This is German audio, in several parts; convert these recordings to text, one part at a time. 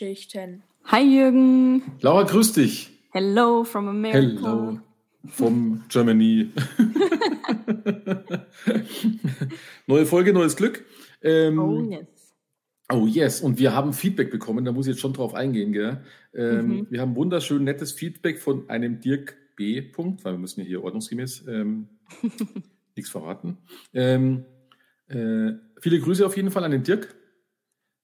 Filmgeschichten. Hi Jürgen. Laura, grüß dich. Hello from America. Hello vom Germany. Neue Folge, neues Glück. Ähm, Oh yes. Oh yes, und wir haben Feedback bekommen, da muss ich jetzt schon drauf eingehen, gell? Ähm, Mhm. Wir haben wunderschön nettes Feedback von einem Dirk B. Punkt, weil wir müssen ja hier ordnungsgemäß ähm, nichts verraten. Ähm, äh, viele Grüße auf jeden Fall an den Dirk.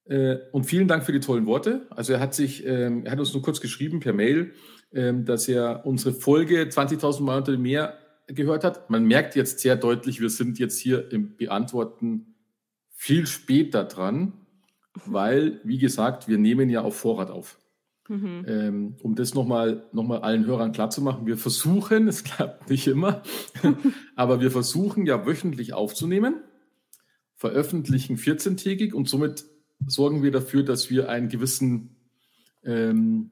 Äh, und vielen Dank für die tollen Worte. Also er hat sich, ähm, er hat uns nur kurz geschrieben per Mail, ähm, dass er unsere Folge 20.000 Mal unter dem Meer gehört hat. Man merkt jetzt sehr deutlich, wir sind jetzt hier im Beantworten viel später dran, weil, wie gesagt, wir nehmen ja auf Vorrat auf. Mhm. Ähm, um das nochmal noch mal allen Hörern klarzumachen, wir versuchen, es klappt nicht immer, aber wir versuchen ja wöchentlich aufzunehmen, veröffentlichen 14-tägig und somit sorgen wir dafür, dass wir einen gewissen, ähm,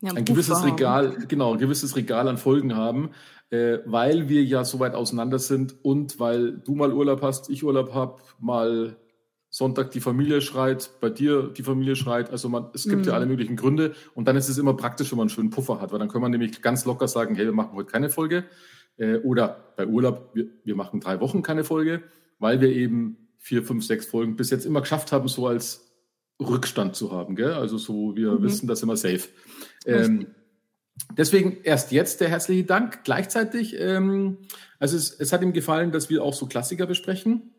Ja, ein Puffer gewisses haben. Regal, genau, ein gewisses Regal an Folgen haben, äh, weil wir ja so weit auseinander sind und weil du mal Urlaub hast, ich Urlaub habe, mal Sonntag die Familie schreit, bei dir die Familie schreit. Also man, es gibt ja Mhm. alle möglichen Gründe und dann ist es immer praktisch, wenn man einen schönen Puffer hat, weil dann kann man nämlich ganz locker sagen, hey, wir machen heute keine Folge äh, oder bei Urlaub, wir, wir machen drei Wochen keine Folge, weil wir eben vier, fünf, sechs Folgen bis jetzt immer geschafft haben, so als Rückstand zu haben. Gell? Also so, wir Mhm. wissen, das immer safe. Ähm, deswegen erst jetzt der herzliche Dank. Gleichzeitig, ähm, also es, es hat ihm gefallen, dass wir auch so Klassiker besprechen.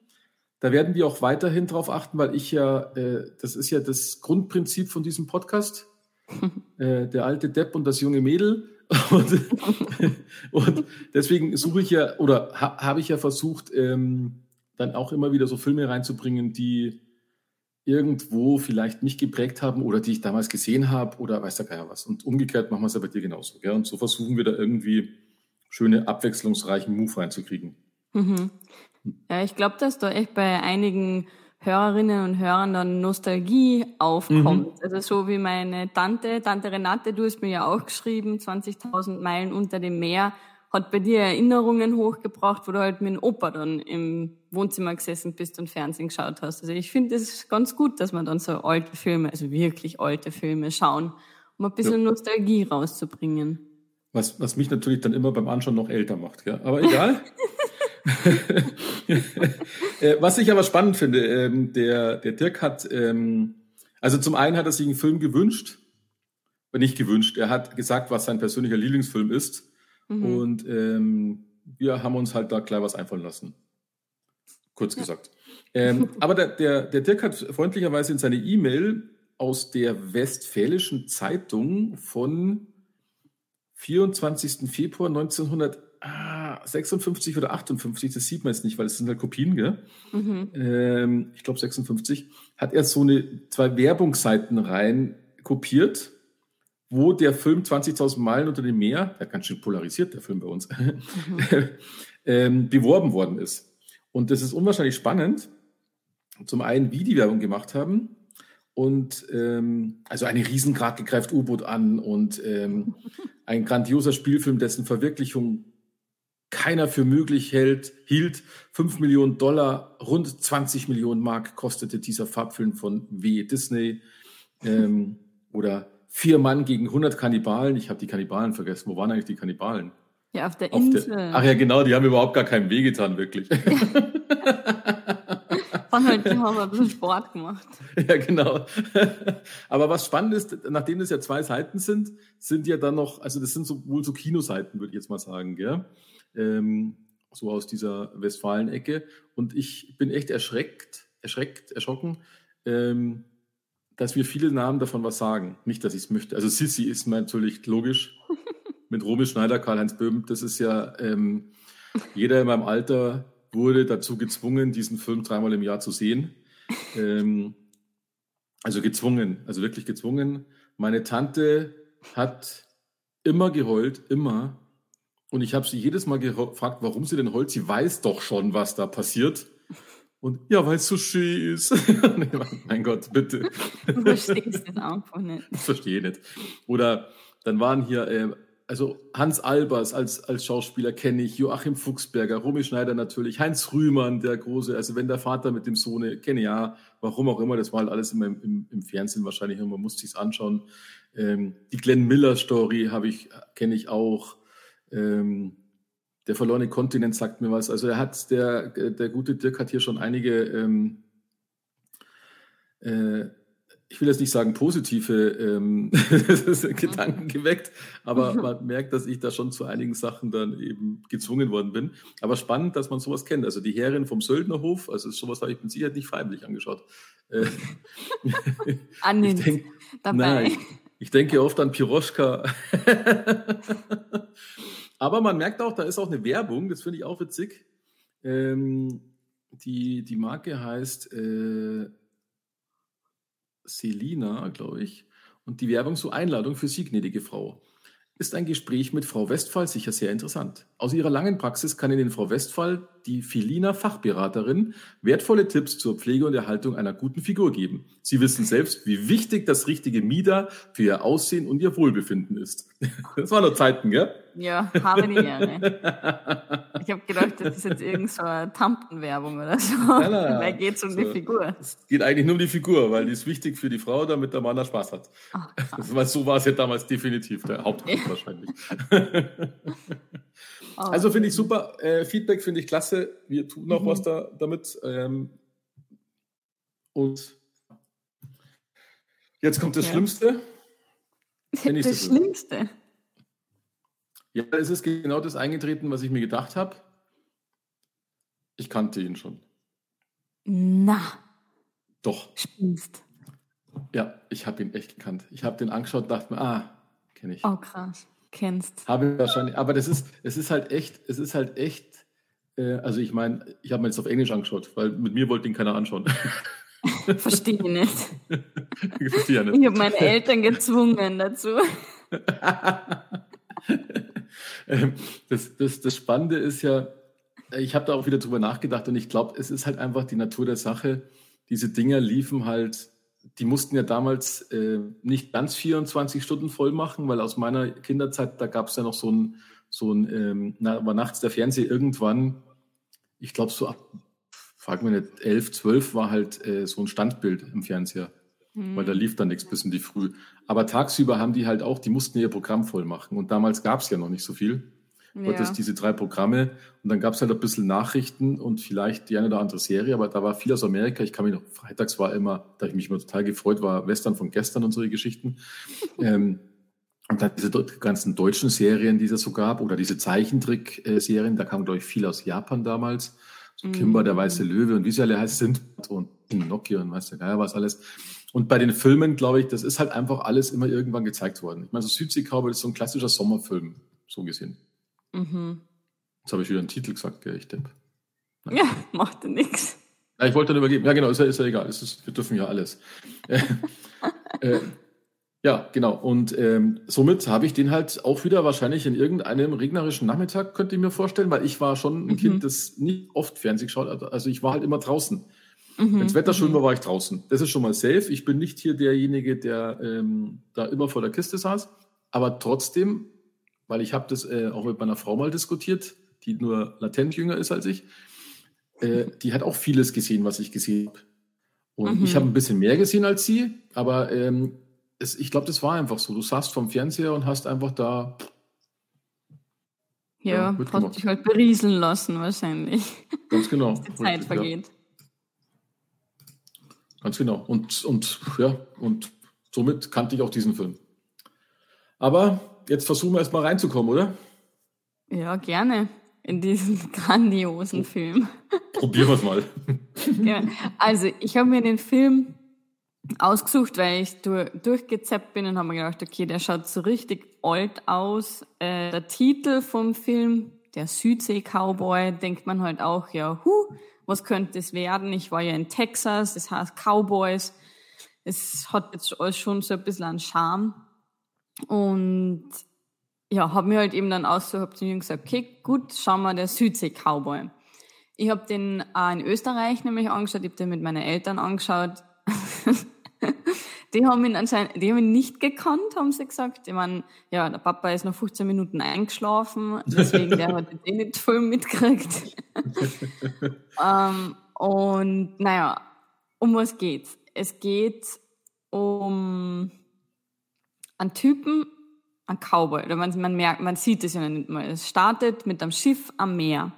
Da werden wir auch weiterhin drauf achten, weil ich ja, äh, das ist ja das Grundprinzip von diesem Podcast. äh, der alte Depp und das junge Mädel. Und, und deswegen suche ich ja, oder ha, habe ich ja versucht, ähm, dann auch immer wieder so Filme reinzubringen, die irgendwo vielleicht mich geprägt haben oder die ich damals gesehen habe oder weiß der Geier was. Und umgekehrt machen wir es ja bei dir genauso. Gell? Und so versuchen wir da irgendwie schöne, abwechslungsreichen Move reinzukriegen. Mhm. Ja, ich glaube, dass da echt bei einigen Hörerinnen und Hörern dann Nostalgie aufkommt. Mhm. Also so wie meine Tante, Tante Renate, du hast mir ja auch geschrieben, 20.000 Meilen unter dem Meer, hat bei dir Erinnerungen hochgebracht, wo du halt mit dem Opa dann im Wohnzimmer gesessen bist und Fernsehen geschaut hast. Also ich finde es ganz gut, dass man dann so alte Filme, also wirklich alte Filme schauen, um ein bisschen Nostalgie rauszubringen. Was, was mich natürlich dann immer beim Anschauen noch älter macht. Gell? Aber egal. Äh, was ich aber spannend finde, ähm, der, der Dirk hat, ähm, also zum einen hat er sich einen Film gewünscht, äh, nicht gewünscht, er hat gesagt, was sein persönlicher Lieblingsfilm ist. Mhm. Und ähm, wir haben uns halt da gleich was einfallen lassen. Kurz gesagt. Ähm, aber der, der, der Dirk hat freundlicherweise in seine E-Mail aus der Westfälischen Zeitung von 24. Februar 1956 oder 58, das sieht man jetzt nicht, weil es sind halt Kopien, gell? Mhm. ähm, ich glaube 56, hat er so eine zwei Werbungsseiten rein kopiert, wo der Film 20.000 Meilen unter dem Meer, der ganz schön polarisiert, der Film bei uns, ähm, beworben worden ist. Und das ist unwahrscheinlich spannend. Zum einen, wie die Werbung gemacht haben. Und ähm, also eine Riesengrad greift U-Boot an und ähm, ein grandioser Spielfilm, dessen Verwirklichung keiner für möglich hält, hielt. 5 Millionen Dollar, rund 20 Millionen Mark kostete dieser Farbfilm von W. Disney. Ähm, oder Vier Mann gegen 100 Kannibalen. Ich habe die Kannibalen vergessen. Wo waren eigentlich die Kannibalen? Ja, auf der Auf Insel. der, ach ja, genau, die haben überhaupt gar keinem Weh getan, wirklich. Halt, die haben ein bisschen Sport gemacht. ja, genau. Aber was spannend ist, nachdem das ja zwei Seiten sind, sind ja dann noch, also das sind so, wohl so Kinoseiten, würde ich jetzt mal sagen, gell? Ähm, so aus dieser Westfalen-Ecke. Und ich bin echt erschreckt, erschreckt, erschrocken, ähm, dass wir viele Namen davon was sagen. Nicht, dass ich es möchte. Also Sissi ist mir natürlich logisch. Mit Romy Schneider, Karl-Heinz Böhm, das ist ja, ähm, jeder in meinem Alter wurde dazu gezwungen, diesen Film dreimal im Jahr zu sehen. Ähm, also gezwungen, also wirklich gezwungen. Meine Tante hat immer geheult, immer. Und ich habe sie jedes Mal gefragt, warum sie denn heult. Sie weiß doch schon, was da passiert. Und ja, weil es so schön ist. mein Gott, bitte. Du verstehst das einfach nicht. Ich verstehe nicht. Oder dann waren hier, äh, also Hans Albers als, als Schauspieler kenne ich, Joachim Fuchsberger, Romy Schneider natürlich, Heinz Rühmann, der große, also wenn der Vater mit dem Sohne, kenne ja, warum auch immer, das war halt alles immer im, im, im Fernsehen wahrscheinlich, man musste sich's anschauen. Ähm, die Glenn Miller Story habe ich, kenne ich auch. Ähm, der verlorene Kontinent sagt mir was. Also er hat, der, der gute Dirk hat hier schon einige ähm, äh, ich will jetzt nicht sagen positive ähm, Gedanken geweckt, aber man merkt, dass ich da schon zu einigen Sachen dann eben gezwungen worden bin. Aber spannend, dass man sowas kennt. Also die Herrin vom Söldnerhof, also sowas habe ich mit Sicherheit nicht freiwillig angeschaut. Äh, ich, denk, nein, ich, ich, denke oft an Piroschka. Aber man merkt auch, da ist auch eine Werbung, das finde ich auch witzig. Ähm, die, die Marke heißt äh, Selina, glaube ich. Und die Werbung zur Einladung für Sie, gnädige Frau. Ist ein Gespräch mit Frau Westphal sicher sehr interessant. Aus ihrer langen Praxis kann Ihnen Frau Westphal, die Felina Fachberaterin, wertvolle Tipps zur Pflege und Erhaltung einer guten Figur geben. Sie wissen selbst, wie wichtig das richtige Mieder für Ihr Aussehen und Ihr Wohlbefinden ist. Das waren noch Zeiten, gell? Ja, habe die Ehre. Ich habe gedacht, das ist jetzt irgend so eine Tampenwerbung oder so. Nein, nein, Dabei geht es um so, die Figur. Es geht eigentlich nur um die Figur, weil die ist wichtig für die Frau, damit der Mann da Spaß hat. Ach, weil so war es ja damals definitiv, der Hauptgrund wahrscheinlich. oh. Also finde ich super. Äh, Feedback finde ich klasse. Wir tun noch mhm. was da damit. Ähm, und jetzt kommt das ja. Schlimmste. Das, das Schlimmste. Ja, es ist genau das eingetreten, was ich mir gedacht habe. Ich kannte ihn schon. Na. Doch. Spinnst. Ja, ich habe ihn echt gekannt. Ich habe den angeschaut und dachte mir, ah, kenne ich. Oh, krass. Kennst. Habe ich wahrscheinlich. Aber das ist, es ist halt echt, es ist halt echt, äh, also ich meine, ich habe mir jetzt auf Englisch angeschaut, weil mit mir wollte ihn keiner anschauen. Verstehe ich nicht. ich verstehe nicht. Ich habe meine Eltern gezwungen dazu. Ähm, das, das, das Spannende ist ja, ich habe da auch wieder drüber nachgedacht und ich glaube, es ist halt einfach die Natur der Sache. Diese Dinger liefen halt, die mussten ja damals äh, nicht ganz 24 Stunden voll machen, weil aus meiner Kinderzeit, da gab es ja noch so ein, so ein ähm, na, war nachts der Fernseher irgendwann, ich glaube so ab, frag mir nicht, 11, 12 war halt äh, so ein Standbild im Fernseher. Mhm. Weil da lief dann nichts bis in die Früh. Aber tagsüber haben die halt auch, die mussten ihr Programm voll machen. Und damals gab es ja noch nicht so viel. Ja. Das diese drei Programme. Und dann gab es halt ein bisschen Nachrichten und vielleicht die eine oder andere Serie, aber da war viel aus Amerika. Ich kann mich noch, freitags war immer, da ich mich immer total gefreut war, Western von gestern und solche Geschichten. ähm, und dann diese ganzen deutschen Serien, die es so gab, oder diese Zeichentrick-Serien, da kam, glaube ich, viel aus Japan damals. So Kimber, der weiße. Löwe und wie sie alle heißt sind und Nokia und weiß der Geier was alles. Und bei den Filmen, glaube ich, das ist halt einfach alles immer irgendwann gezeigt worden. Ich meine, so Südsee Cowboy ist so ein klassischer Sommerfilm, so gesehen. Mhm. Jetzt habe ich wieder einen Titel gesagt, gell, ich Depp. Ja, macht nichts. Ja, ich wollte dann übergeben. Ja, genau, ist ja, ist ja egal. Ist, wir dürfen ja alles. äh, äh, ja, genau. Und ähm, somit habe ich den halt auch wieder wahrscheinlich in irgendeinem regnerischen Nachmittag, könnte ich mir vorstellen, weil ich war schon ein mhm. Kind, das nicht oft Fernsehen geschaut hat. Also ich war halt immer draußen. Mhm. Wenn das Wetter schön mhm. war, war ich draußen. Das ist schon mal safe. Ich bin nicht hier derjenige, der ähm, da immer vor der Kiste saß. Aber trotzdem, weil ich habe das äh, auch mit meiner Frau mal diskutiert, die nur latent jünger ist als ich, äh, die hat auch vieles gesehen, was ich gesehen habe. Und mhm. ich habe ein bisschen mehr gesehen als sie, aber ähm, es, ich glaube, das war einfach so. Du saßt vom Fernseher und hast einfach da. Ja, ja hast dich halt berieseln lassen, wahrscheinlich. Ganz genau. Dass die Zeit vergeht. Ja. Ganz genau. Und, und, ja, und somit kannte ich auch diesen Film. Aber jetzt versuchen wir erstmal reinzukommen, oder? Ja, gerne. In diesen grandiosen Film. Probieren wir es mal. ja. Also, ich habe mir den Film ausgesucht, weil ich durch, durchgezappt bin und habe mir gedacht, okay, der schaut so richtig alt aus. Äh, der Titel vom Film, der Südsee-Cowboy, denkt man halt auch, ja, huh, was könnte es werden? Ich war ja in Texas, das heißt Cowboys. Es hat jetzt alles schon so ein bisschen einen Charme. Und ja, habe mir halt eben dann habe zu mir gesagt, okay, gut, schauen wir der Südsee-Cowboy. Ich habe den auch in Österreich nämlich angeschaut, ich habe den mit meinen Eltern angeschaut. Die haben ihn anscheinend, die haben ihn nicht gekannt, haben sie gesagt. Ich meine, ja, der Papa ist noch 15 Minuten eingeschlafen, deswegen der hat jetzt eh nicht voll mitgekriegt. ähm, und naja, um was geht's? Es geht um einen Typen, einen Cowboy. Oder man, man merkt, man sieht es ja nicht mal. Es startet mit einem Schiff am Meer.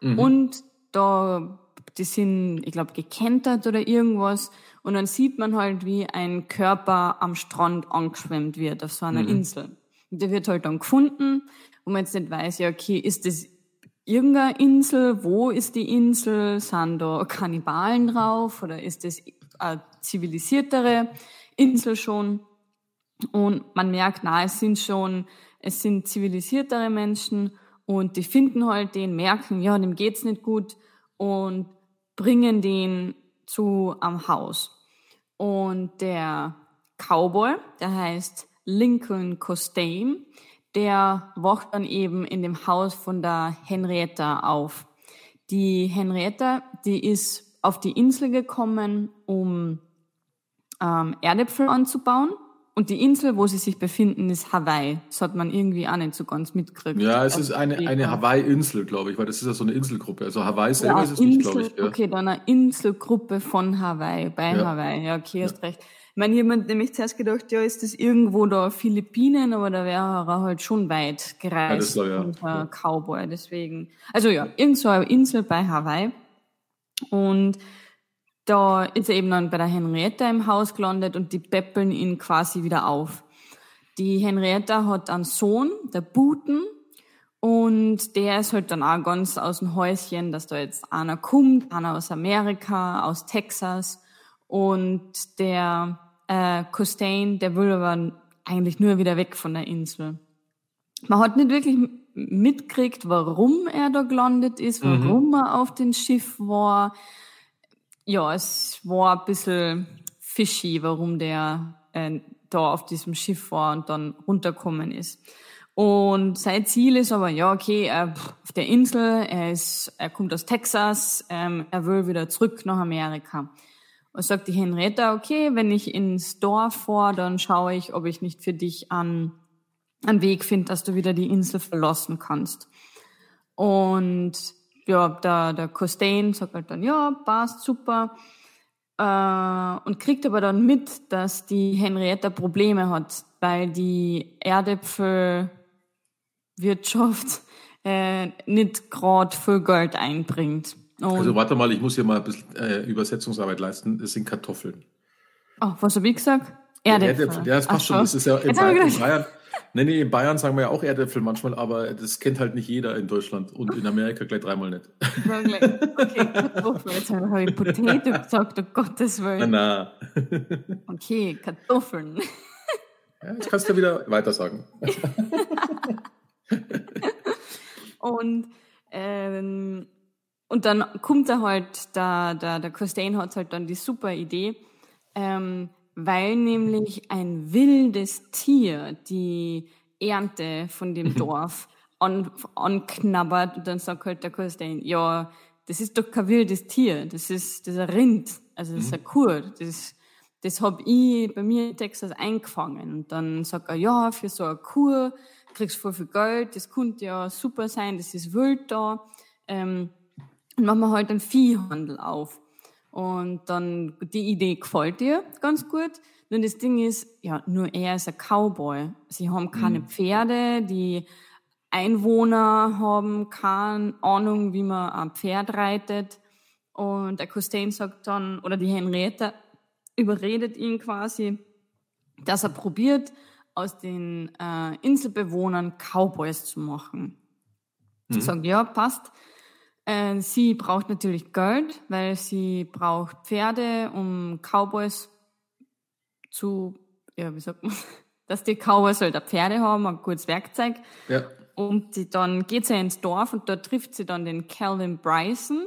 Mhm. Und da, die sind, ich glaube, gekentert oder irgendwas. Und dann sieht man halt, wie ein Körper am Strand angeschwemmt wird auf so einer mhm. Insel. Und der wird halt dann gefunden, wo man jetzt nicht weiß, ja, okay, ist das irgendeine Insel? Wo ist die Insel? Sind da Kannibalen drauf? Oder ist das eine zivilisiertere Insel schon? Und man merkt, na, es sind schon, es sind zivilisiertere Menschen und die finden halt den, merken, ja, dem geht's nicht gut und bringen den zu am Haus. Und der Cowboy, der heißt Lincoln Costain, der wacht dann eben in dem Haus von der Henrietta auf. Die Henrietta, die ist auf die Insel gekommen, um ähm, Erdäpfel anzubauen und die Insel, wo sie sich befinden, ist Hawaii. Das hat man irgendwie auch nicht so ganz mitgekriegt. Ja, es ist eine, eine Hawaii-Insel, glaube ich, weil das ist ja so eine Inselgruppe. Also Hawaii selber ja, ist es Insel, nicht, glaube ich. Ja. Okay, dann eine Inselgruppe von Hawaii, bei ja. Hawaii. Ja, okay, hast recht. Ich meine, jemand nämlich zuerst gedacht, ja, ist das irgendwo da Philippinen, aber da wäre er halt schon weit gereist. Ja, war, ja. Cowboy, deswegen. Also ja, irgend so eine Insel bei Hawaii. Und da ist er eben dann bei der Henrietta im Haus gelandet und die peppeln ihn quasi wieder auf. Die Henrietta hat einen Sohn, der Buten, und der ist halt dann auch ganz aus dem Häuschen, dass da jetzt einer kommt, einer aus Amerika, aus Texas. Und der äh, Costain, der will aber eigentlich nur wieder weg von der Insel. Man hat nicht wirklich mitgekriegt, warum er da gelandet ist, mhm. warum mhm. er auf dem Schiff war ja, es war ein bisschen fishy, warum der äh, da auf diesem Schiff war und dann runterkommen ist. Und sein Ziel ist aber, ja, okay, er, auf der Insel, er, ist, er kommt aus Texas, ähm, er will wieder zurück nach Amerika. Und sagt die Henrietta, okay, wenn ich ins Dorf vor, dann schaue ich, ob ich nicht für dich an, einen Weg finde, dass du wieder die Insel verlassen kannst. Und ja, der, der Costain sagt halt dann, ja, passt, super. Äh, und kriegt aber dann mit, dass die Henrietta Probleme hat, weil die Erdäpfelwirtschaft äh, nicht gerade viel Geld einbringt. Und also warte mal, ich muss hier mal ein bisschen äh, Übersetzungsarbeit leisten. Es sind Kartoffeln. Oh, was habe ich gesagt? Erdäpfel. Ja, das passt Ach, schon. Das ist ja in, Bayern, in Bayern, Nee, nee, in Bayern sagen wir ja auch Erdäpfel manchmal, aber das kennt halt nicht jeder in Deutschland und in Amerika gleich dreimal nicht. Okay, Kartoffeln. Jetzt habe ich Potato gesagt, um Gottes Willen. Na, Okay, Kartoffeln. Ja, jetzt kannst du wieder weiter sagen. und, ähm, und dann kommt er halt, der, der, der Costain hat halt dann die super Idee, ähm, weil nämlich ein wildes Tier die Ernte von dem Dorf an, anknabbert und dann sagt halt der Kurstein, ja, das ist doch kein wildes Tier, das ist, das ist ein Rind, also das ist ein Kur, das, das hab ich bei mir in Texas eingefangen. Und dann sagt er, ja, für so eine Kur kriegst du voll viel Geld, das könnte ja super sein, das ist wild da. Ähm, machen wir halt einen Viehhandel auf. Und dann, die Idee gefällt dir ganz gut. Nur das Ding ist, ja, nur er ist ein Cowboy. Sie haben keine mhm. Pferde, die Einwohner haben keine Ahnung, wie man ein Pferd reitet. Und der Costain sagt dann, oder die Henrietta überredet ihn quasi, dass er probiert, aus den äh, Inselbewohnern Cowboys zu machen. Mhm. Sie sagt, ja, passt. Äh, sie braucht natürlich Geld, weil sie braucht Pferde, um Cowboys zu, ja, wie sagt man, dass die Cowboys halt Pferde haben, ein gutes Werkzeug. Ja. Und die, dann geht sie ins Dorf und dort trifft sie dann den Calvin Bryson.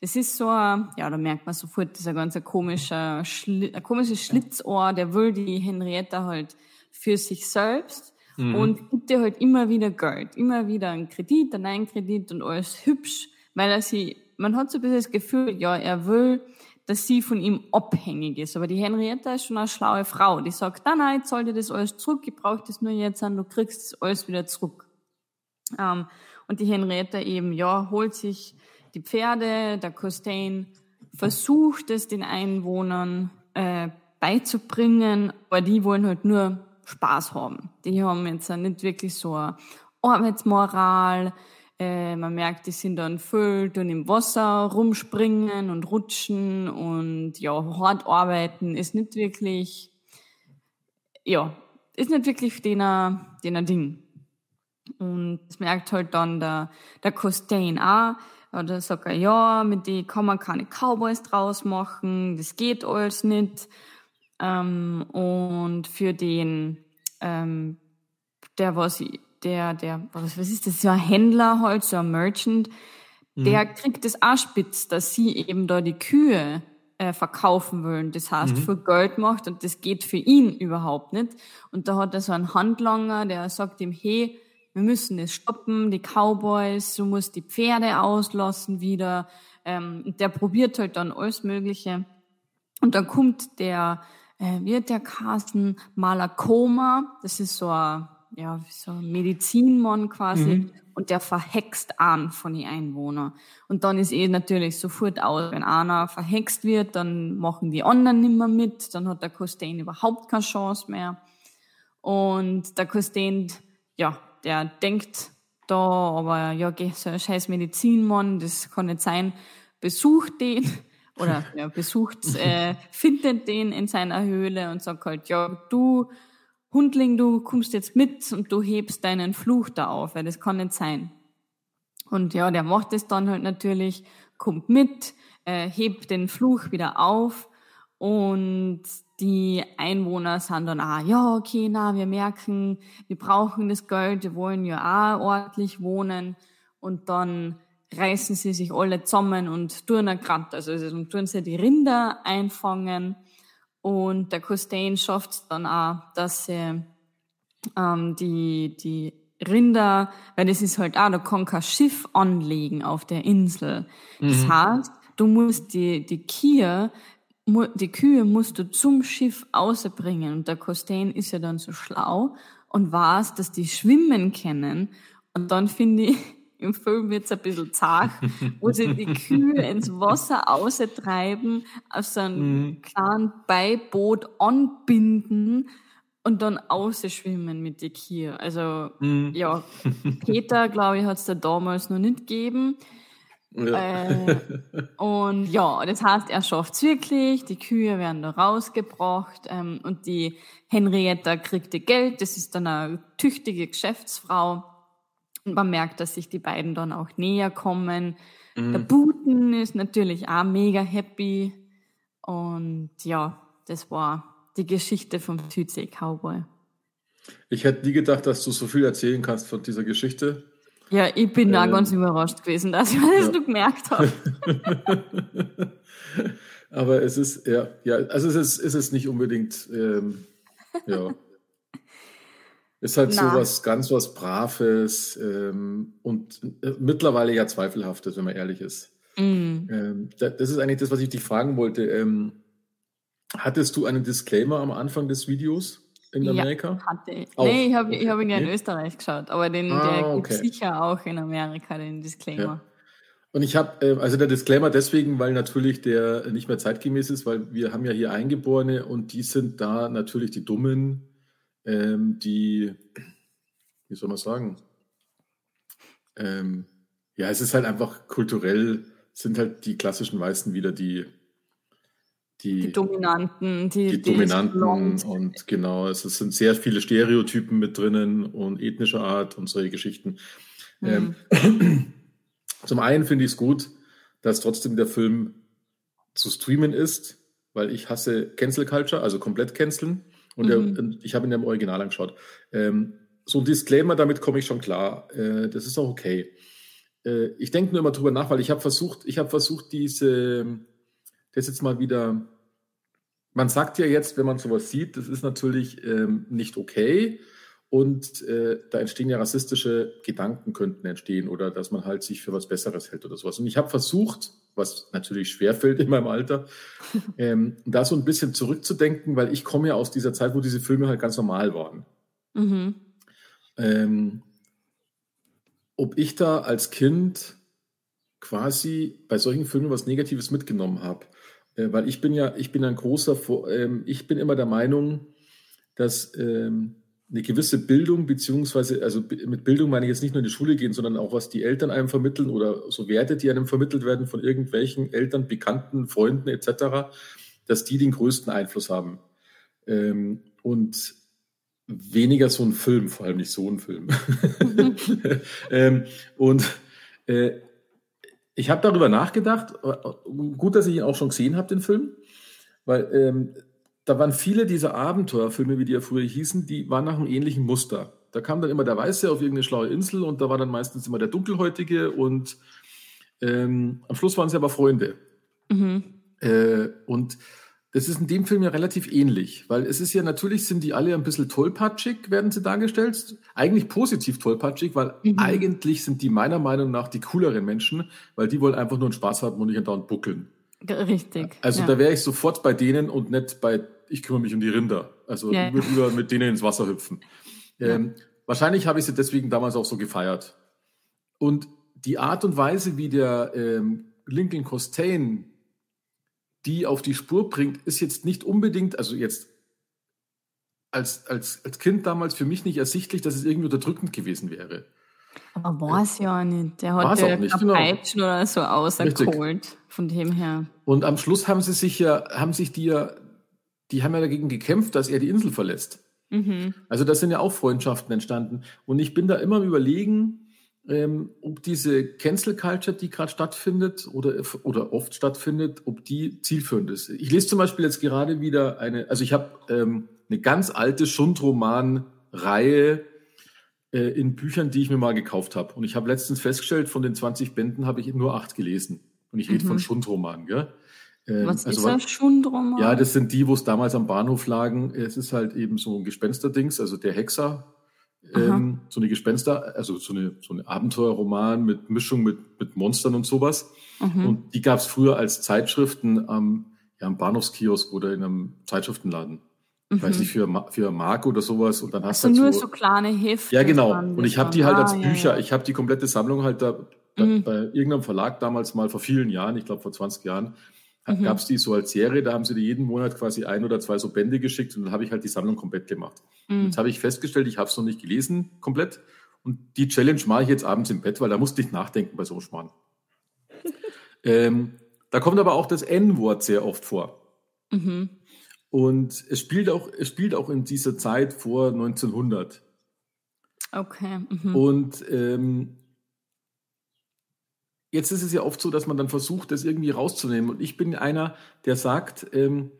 Das ist so ein, ja, da merkt man sofort, das ist ein ganz komischer, Schli ein komisches Schlitzohr, der will die Henrietta halt für sich selbst mhm. und gibt ihr halt immer wieder Geld, immer wieder einen Kredit, einen Kredit und alles hübsch weil er sie, man hat so ein bisschen das Gefühl, ja, er will, dass sie von ihm abhängig ist. Aber die Henrietta ist schon eine schlaue Frau. Die sagt, nein, nein, ich zahl dir das alles zurück, ich brauche das nur jetzt an, du kriegst das alles wieder zurück. Ähm, und die Henrietta eben, ja, holt sich die Pferde, der Costain versucht es den Einwohnern äh, beizubringen, aber die wollen halt nur Spaß haben. Die haben jetzt nicht wirklich so eine Arbeitsmoral, äh, man merkt, die sind dann füllt und im Wasser rumspringen und rutschen und ja, hart arbeiten ist nicht wirklich, ja, ist nicht wirklich deiner, deiner Ding. Und das merkt halt dann der, der Costain auch. Oder sagt er, ja, mit die kann man keine Cowboys draus machen, das geht alles nicht. Ähm, und für den, ähm, der was der, der, was, was ist das, so ein Händler halt, so ein Merchant, mhm. der kriegt das auch spitz, dass sie eben da die Kühe äh, verkaufen wollen. Das heißt, mhm. für Geld macht und das geht für ihn überhaupt nicht. Und da hat er so einen Handlanger, der sagt ihm, hey, wir müssen es stoppen, die Cowboys, du musst die Pferde auslassen wieder. Ähm, der probiert halt dann alles Mögliche. Und dann kommt der, äh, wird der Carsten Malakoma, das ist so ein ja, so Medizinmann quasi mhm. und der verhext an von den Einwohnern. Und dann ist eh natürlich sofort aus, wenn einer verhext wird, dann machen die anderen nicht mehr mit, dann hat der Costain überhaupt keine Chance mehr. Und der Costain, ja, der denkt da, aber ja, so ein scheiß Medizinmann, das kann nicht sein, besucht den oder ja, besucht, äh, findet den in seiner Höhle und sagt halt, ja, du Hundling, du kommst jetzt mit und du hebst deinen Fluch da auf, weil das kann nicht sein. Und ja, der macht es dann halt natürlich, kommt mit, äh, hebt den Fluch wieder auf und die Einwohner sind dann auch, ja, okay, na, wir merken, wir brauchen das Geld, wir wollen ja auch ordentlich wohnen und dann reißen sie sich alle zusammen und tun grad, also, also tun sie die Rinder einfangen und der Costain schafft es dann auch, dass sie ähm, die, die Rinder, weil das ist halt auch, da kann kein Schiff anlegen auf der Insel. Das mhm. heißt, du musst die, die Kühe, die Kühe musst du zum Schiff ausbringen. Und der Costain ist ja dann so schlau und weiß, dass die schwimmen können. Und dann finde ich, im Film wird es ein bisschen zart, wo sie die Kühe ins Wasser austreiben, auf so einem mhm. kleinen Beiboot anbinden und dann ausschwimmen mit den Kühen. Also, mhm. ja, Peter, glaube ich, hat es da damals noch nicht gegeben. Ja. Äh, und ja, das heißt, er schafft es wirklich, die Kühe werden da rausgebracht ähm, und die Henrietta kriegt ihr Geld, das ist dann eine tüchtige Geschäftsfrau man merkt, dass sich die beiden dann auch näher kommen. Mhm. Der Buten ist natürlich auch mega happy. Und ja, das war die Geschichte vom Südsee Cowboy. Ich hätte nie gedacht, dass du so viel erzählen kannst von dieser Geschichte. Ja, ich bin ähm, da ganz überrascht gewesen, dass ich das ja. gemerkt habe. Aber es ist, ja, ja, also es ist, es ist nicht unbedingt, ähm, ja. Ist halt Na. so was ganz was Braves ähm, und äh, mittlerweile ja zweifelhaftes, wenn man ehrlich ist. Mm. Ähm, das ist eigentlich das, was ich dich fragen wollte. Ähm, hattest du einen Disclaimer am Anfang des Videos in Amerika? Ja, hatte ich. Auch. Nee, ich habe hab ihn ja in Österreich geschaut, aber den, ah, der okay. gibt sicher auch in Amerika, den Disclaimer. Ja. Und ich habe, äh, also der Disclaimer deswegen, weil natürlich der nicht mehr zeitgemäß ist, weil wir haben ja hier Eingeborene und die sind da natürlich die Dummen, ähm, die, wie soll man sagen, ähm, ja, es ist halt einfach kulturell, sind halt die klassischen Weißen wieder die, die, die Dominanten, die, die, die Dominanten und genau, es sind sehr viele Stereotypen mit drinnen und ethnischer Art und solche Geschichten. Mhm. Ähm, zum einen finde ich es gut, dass trotzdem der Film zu streamen ist, weil ich hasse Cancel Culture, also komplett canceln. Und mhm. der, ich habe ihn ja im Original angeschaut. Ähm, so ein Disclaimer, damit komme ich schon klar. Äh, das ist auch okay. Äh, ich denke nur immer drüber nach, weil ich habe versucht, ich habe versucht, diese, das jetzt mal wieder. Man sagt ja jetzt, wenn man sowas sieht, das ist natürlich ähm, nicht okay. und äh, da entstehen ja rassistische Gedanken könnten entstehen oder dass man halt sich für was Besseres hält oder sowas. Und ich habe versucht, was natürlich schwerfällt in meinem Alter, ähm, da so ein bisschen zurückzudenken, weil ich komme ja aus dieser Zeit, wo diese Filme halt ganz normal waren. Mhm. Ähm, ob ich da als Kind quasi bei solchen Filmen was Negatives mitgenommen habe. Äh, weil ich bin ja, ich bin ein großer, ähm, ich bin immer der Meinung, dass ähm, eine gewisse Bildung, beziehungsweise, also mit Bildung meine ich jetzt nicht nur in die Schule gehen, sondern auch was die Eltern einem vermitteln oder so Werte, die einem vermittelt werden von irgendwelchen Eltern, Bekannten, Freunden etc., dass die den größten Einfluss haben. Ähm, und weniger so ein Film, vor allem nicht so ein Film. Ähm, und äh, ich habe darüber nachgedacht, äh, gut, dass ich ihn auch schon gesehen habe, den Film, weil ähm, da waren viele dieser Abenteuerfilme, wie die ja früher hießen, die waren nach einem ähnlichen Muster. Da kam dann immer der Weiße auf irgendeine schlaue Insel und da war dann meistens immer der Dunkelhäutige und ähm, am Schluss waren sie aber Freunde. Mhm. Äh, und das ist in dem Film ja relativ ähnlich, weil es ist ja natürlich, sind die alle ein bisschen tollpatschig, werden sie dargestellt. Eigentlich positiv tollpatschig, weil mhm. eigentlich sind die meiner Meinung nach die cooleren Menschen, weil die wollen einfach nur einen Spaß haben und nicht andauernd buckeln. Richtig. Also ja. da wäre ich sofort bei denen und nicht bei ich kümmere mich um die Rinder. Also ja. ich würde lieber mit denen ins Wasser hüpfen. Ähm, Wahrscheinlich habe ich sie deswegen damals auch so gefeiert. Und die Art und Weise, wie der ähm, Lincoln Costain die auf die Spur bringt, ist jetzt nicht unbedingt, also jetzt als, als, als Kind damals für mich nicht ersichtlich, dass es irgendwie unterdrückend gewesen wäre. Aber war es ja nicht. Der hat ja nicht, genau. Peitschen oder so auserkohlt, von dem her. Und am Schluss haben sie sich ja, haben sich die ja die haben ja dagegen gekämpft, dass er die Insel verlässt. Mhm. Also da sind ja auch Freundschaften entstanden. Und ich bin da immer am Überlegen, ähm, ob diese Cancel Culture, die gerade stattfindet oder, oder oft stattfindet, ob die zielführend ist. Ich lese zum Beispiel jetzt gerade wieder eine, also ich habe ähm, eine ganz alte Schundroman-Reihe äh, in Büchern, die ich mir mal gekauft habe. Und ich habe letztens festgestellt, von den 20 Bänden habe ich nur acht gelesen. Und ich rede mhm. von Schundromanen, gell? Ähm, was also, ist das Schundroman? Ja, das sind die, wo es damals am Bahnhof lagen. Es ist halt eben so ein Gespensterdings, also der Hexer, ähm, so eine Gespenster, also so eine, so eine Abenteuerroman mit Mischung mit, mit Monstern und sowas. Mhm. Und die gab es früher als Zeitschriften am, ja, am Bahnhofskiosk oder in einem Zeitschriftenladen. Ich weiß mhm. nicht, für, für Mark oder sowas. Und dann hast du also halt nur so, so kleine Hefte. Ja, genau. Und ich habe die halt als ah, Bücher, ja, ja. ich habe die komplette Sammlung halt da mhm. bei irgendeinem Verlag damals mal vor vielen Jahren, ich glaube vor 20 Jahren, mhm. gab es die so als Serie, da haben sie dir jeden Monat quasi ein oder zwei so Bände geschickt und dann habe ich halt die Sammlung komplett gemacht. Mhm. Jetzt habe ich festgestellt, ich habe es noch nicht gelesen komplett und die Challenge mache ich jetzt abends im Bett, weil da musste ich nachdenken bei so einem Schmarrn. ähm, da kommt aber auch das N-Wort sehr oft vor. Mhm. Und es spielt, auch, es spielt auch in dieser Zeit vor 1900. Okay. Mhm. Und ähm, Jetzt ist es ja oft so, dass man dann versucht, das irgendwie rauszunehmen. Und ich bin einer, der sagt, ähm,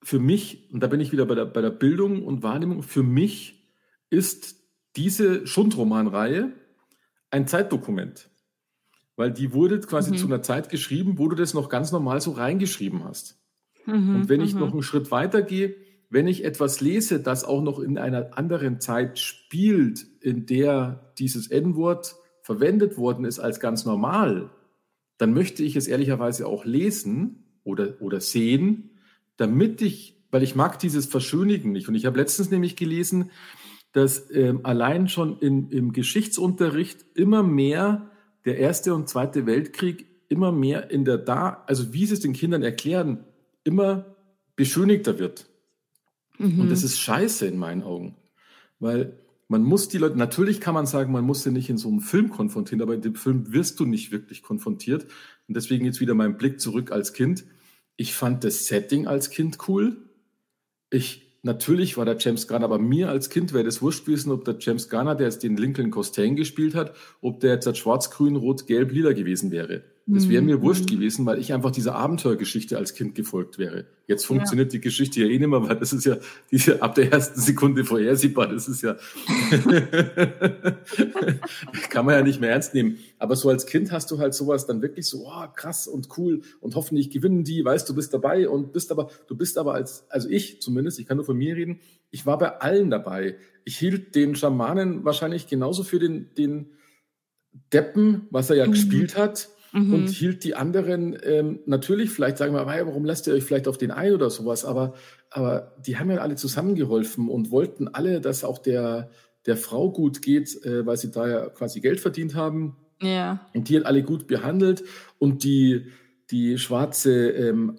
für mich, und da bin ich wieder bei der, bei der Bildung und Wahrnehmung, für mich ist diese Schundromanreihe ein Zeitdokument. Weil die wurde quasi mhm. zu einer Zeit geschrieben, wo du das noch ganz normal so reingeschrieben hast. Mhm, und wenn ich mhm. noch einen Schritt weiter gehe, wenn ich etwas lese, das auch noch in einer anderen Zeit spielt, in der dieses N-Wort verwendet worden ist als ganz normal, dann möchte ich es ehrlicherweise auch lesen oder, oder sehen, damit ich, weil ich mag dieses Verschönigen nicht. Und ich habe letztens nämlich gelesen, dass ähm, allein schon in, im Geschichtsunterricht immer mehr der Erste und Zweite Weltkrieg immer mehr in der da, also wie sie es den Kindern erklären, immer beschönigter wird. Mhm. Und das ist scheiße in meinen Augen. Weil man muss die Leute, natürlich kann man sagen, man muss sie nicht in so einem Film konfrontieren, aber in dem Film wirst du nicht wirklich konfrontiert. Und deswegen jetzt wieder mein Blick zurück als Kind. Ich fand das Setting als Kind cool. Ich, natürlich war der James Garner, aber mir als Kind wäre das wurscht gewesen, ob der James Garner, der jetzt den Lincoln Costain gespielt hat, ob der jetzt schwarz, grün, rot, gelb, lila gewesen wäre. Das wäre mir wurscht gewesen, weil ich einfach dieser Abenteuergeschichte als Kind gefolgt wäre. Jetzt funktioniert ja. die Geschichte ja eh nicht mehr, weil das ist ja diese, ab der ersten Sekunde vorhersehbar. Das ist ja, kann man ja nicht mehr ernst nehmen. Aber so als Kind hast du halt sowas dann wirklich so, oh, krass und cool und hoffentlich gewinnen die, weißt du, bist dabei und bist aber, du bist aber als, also ich zumindest, ich kann nur von mir reden, ich war bei allen dabei. Ich hielt den Schamanen wahrscheinlich genauso für den, den Deppen, was er ja mhm. gespielt hat mhm. und hielt die anderen ähm, natürlich, vielleicht sagen wir, warum lasst ihr euch vielleicht auf den ein oder sowas, aber, aber die haben ja alle zusammengeholfen und wollten alle, dass auch der, der Frau gut geht, äh, weil sie da ja quasi Geld verdient haben. Ja. Und die hat alle gut behandelt und die, die schwarze ähm,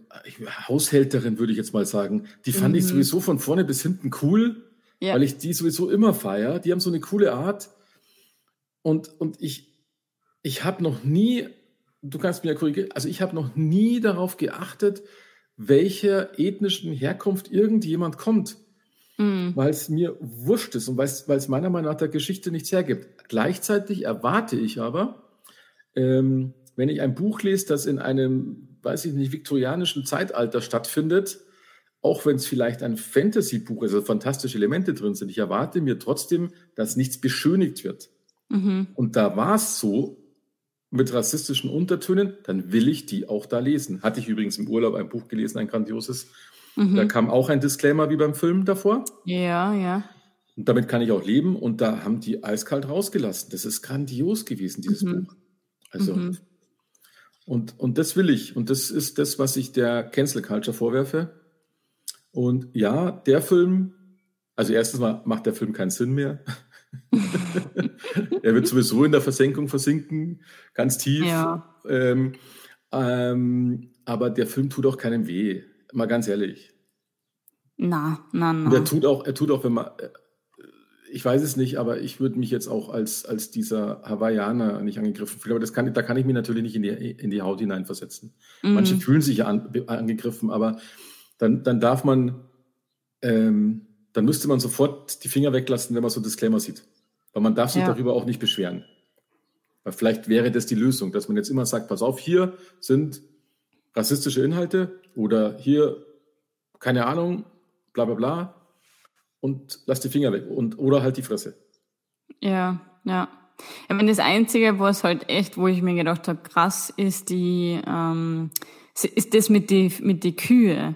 Haushälterin, würde ich jetzt mal sagen, die fand mhm. ich sowieso von vorne bis hinten cool, ja. weil ich die sowieso immer feiere. Die haben so eine coole Art. Und, und ich, ich habe noch nie du kannst mir ja korrigieren, also ich habe noch nie darauf geachtet, welcher ethnischen Herkunft irgendjemand kommt. Mhm. Weil es mir wurscht ist und weil es meiner Meinung nach der Geschichte nichts hergibt. Gleichzeitig erwarte ich aber, ähm, wenn ich ein Buch lese, das in einem, weiß ich nicht, viktorianischen Zeitalter stattfindet, auch wenn es vielleicht ein Fantasy-Buch ist, also fantastische Elemente drin sind, ich erwarte mir trotzdem, dass nichts beschönigt wird. Mhm. Und da war es so, mit rassistischen Untertönen, dann will ich die auch da lesen. Hatte ich übrigens im Urlaub ein Buch gelesen, ein grandioses. Mhm. Da kam auch ein Disclaimer wie beim Film davor. Ja, ja. Und damit kann ich auch leben. Und da haben die eiskalt rausgelassen. Das ist grandios gewesen, dieses mhm. Buch. Also, mhm. und, und das will ich. Und das ist das, was ich der Cancel Culture vorwerfe. Und ja, der Film, also erstens mal macht der Film keinen Sinn mehr. er wird sowieso in der Versenkung versinken, ganz tief. Ja. Ähm, ähm, aber der Film tut auch keinem weh, mal ganz ehrlich. Na, na, na. Und er tut auch, er tut auch, wenn man, äh, ich weiß es nicht, aber ich würde mich jetzt auch als, als dieser Hawaiianer nicht angegriffen fühlen. Aber das kann, da kann ich mich natürlich nicht in die, in die Haut hineinversetzen. Mhm. Manche fühlen sich an, angegriffen, aber dann, dann darf man, ähm, dann müsste man sofort die Finger weglassen, wenn man so Disclaimer sieht. Weil man darf sich ja. darüber auch nicht beschweren. Weil vielleicht wäre das die Lösung, dass man jetzt immer sagt, pass auf, hier sind rassistische Inhalte oder hier, keine Ahnung, bla bla bla und lass die Finger weg und oder halt die Fresse. Ja, ja. Ich meine, das Einzige, was halt echt, wo ich mir gedacht habe, krass, ist die, ähm, ist das mit die, mit die Kühe.